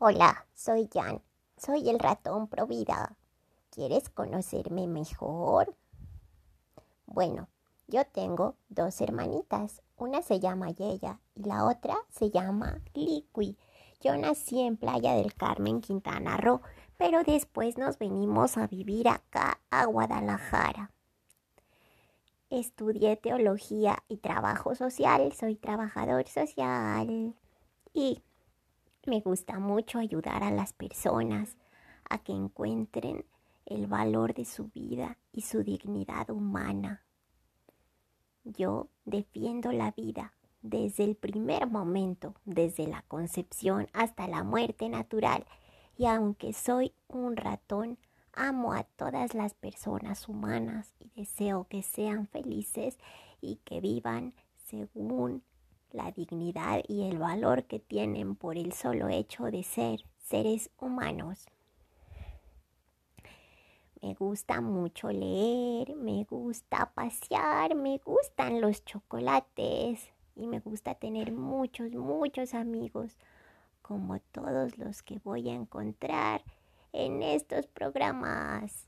Hola, soy Jan. Soy el ratón Provida. ¿Quieres conocerme mejor? Bueno, yo tengo dos hermanitas. Una se llama Yeya y la otra se llama Liqui. Yo nací en Playa del Carmen, Quintana Roo, pero después nos venimos a vivir acá a Guadalajara. Estudié teología y trabajo social, soy trabajador social y me gusta mucho ayudar a las personas a que encuentren el valor de su vida y su dignidad humana. Yo defiendo la vida desde el primer momento, desde la concepción hasta la muerte natural, y aunque soy un ratón, amo a todas las personas humanas y deseo que sean felices y que vivan según la dignidad y el valor que tienen por el solo hecho de ser seres humanos. Me gusta mucho leer, me gusta pasear, me gustan los chocolates y me gusta tener muchos, muchos amigos, como todos los que voy a encontrar en estos programas.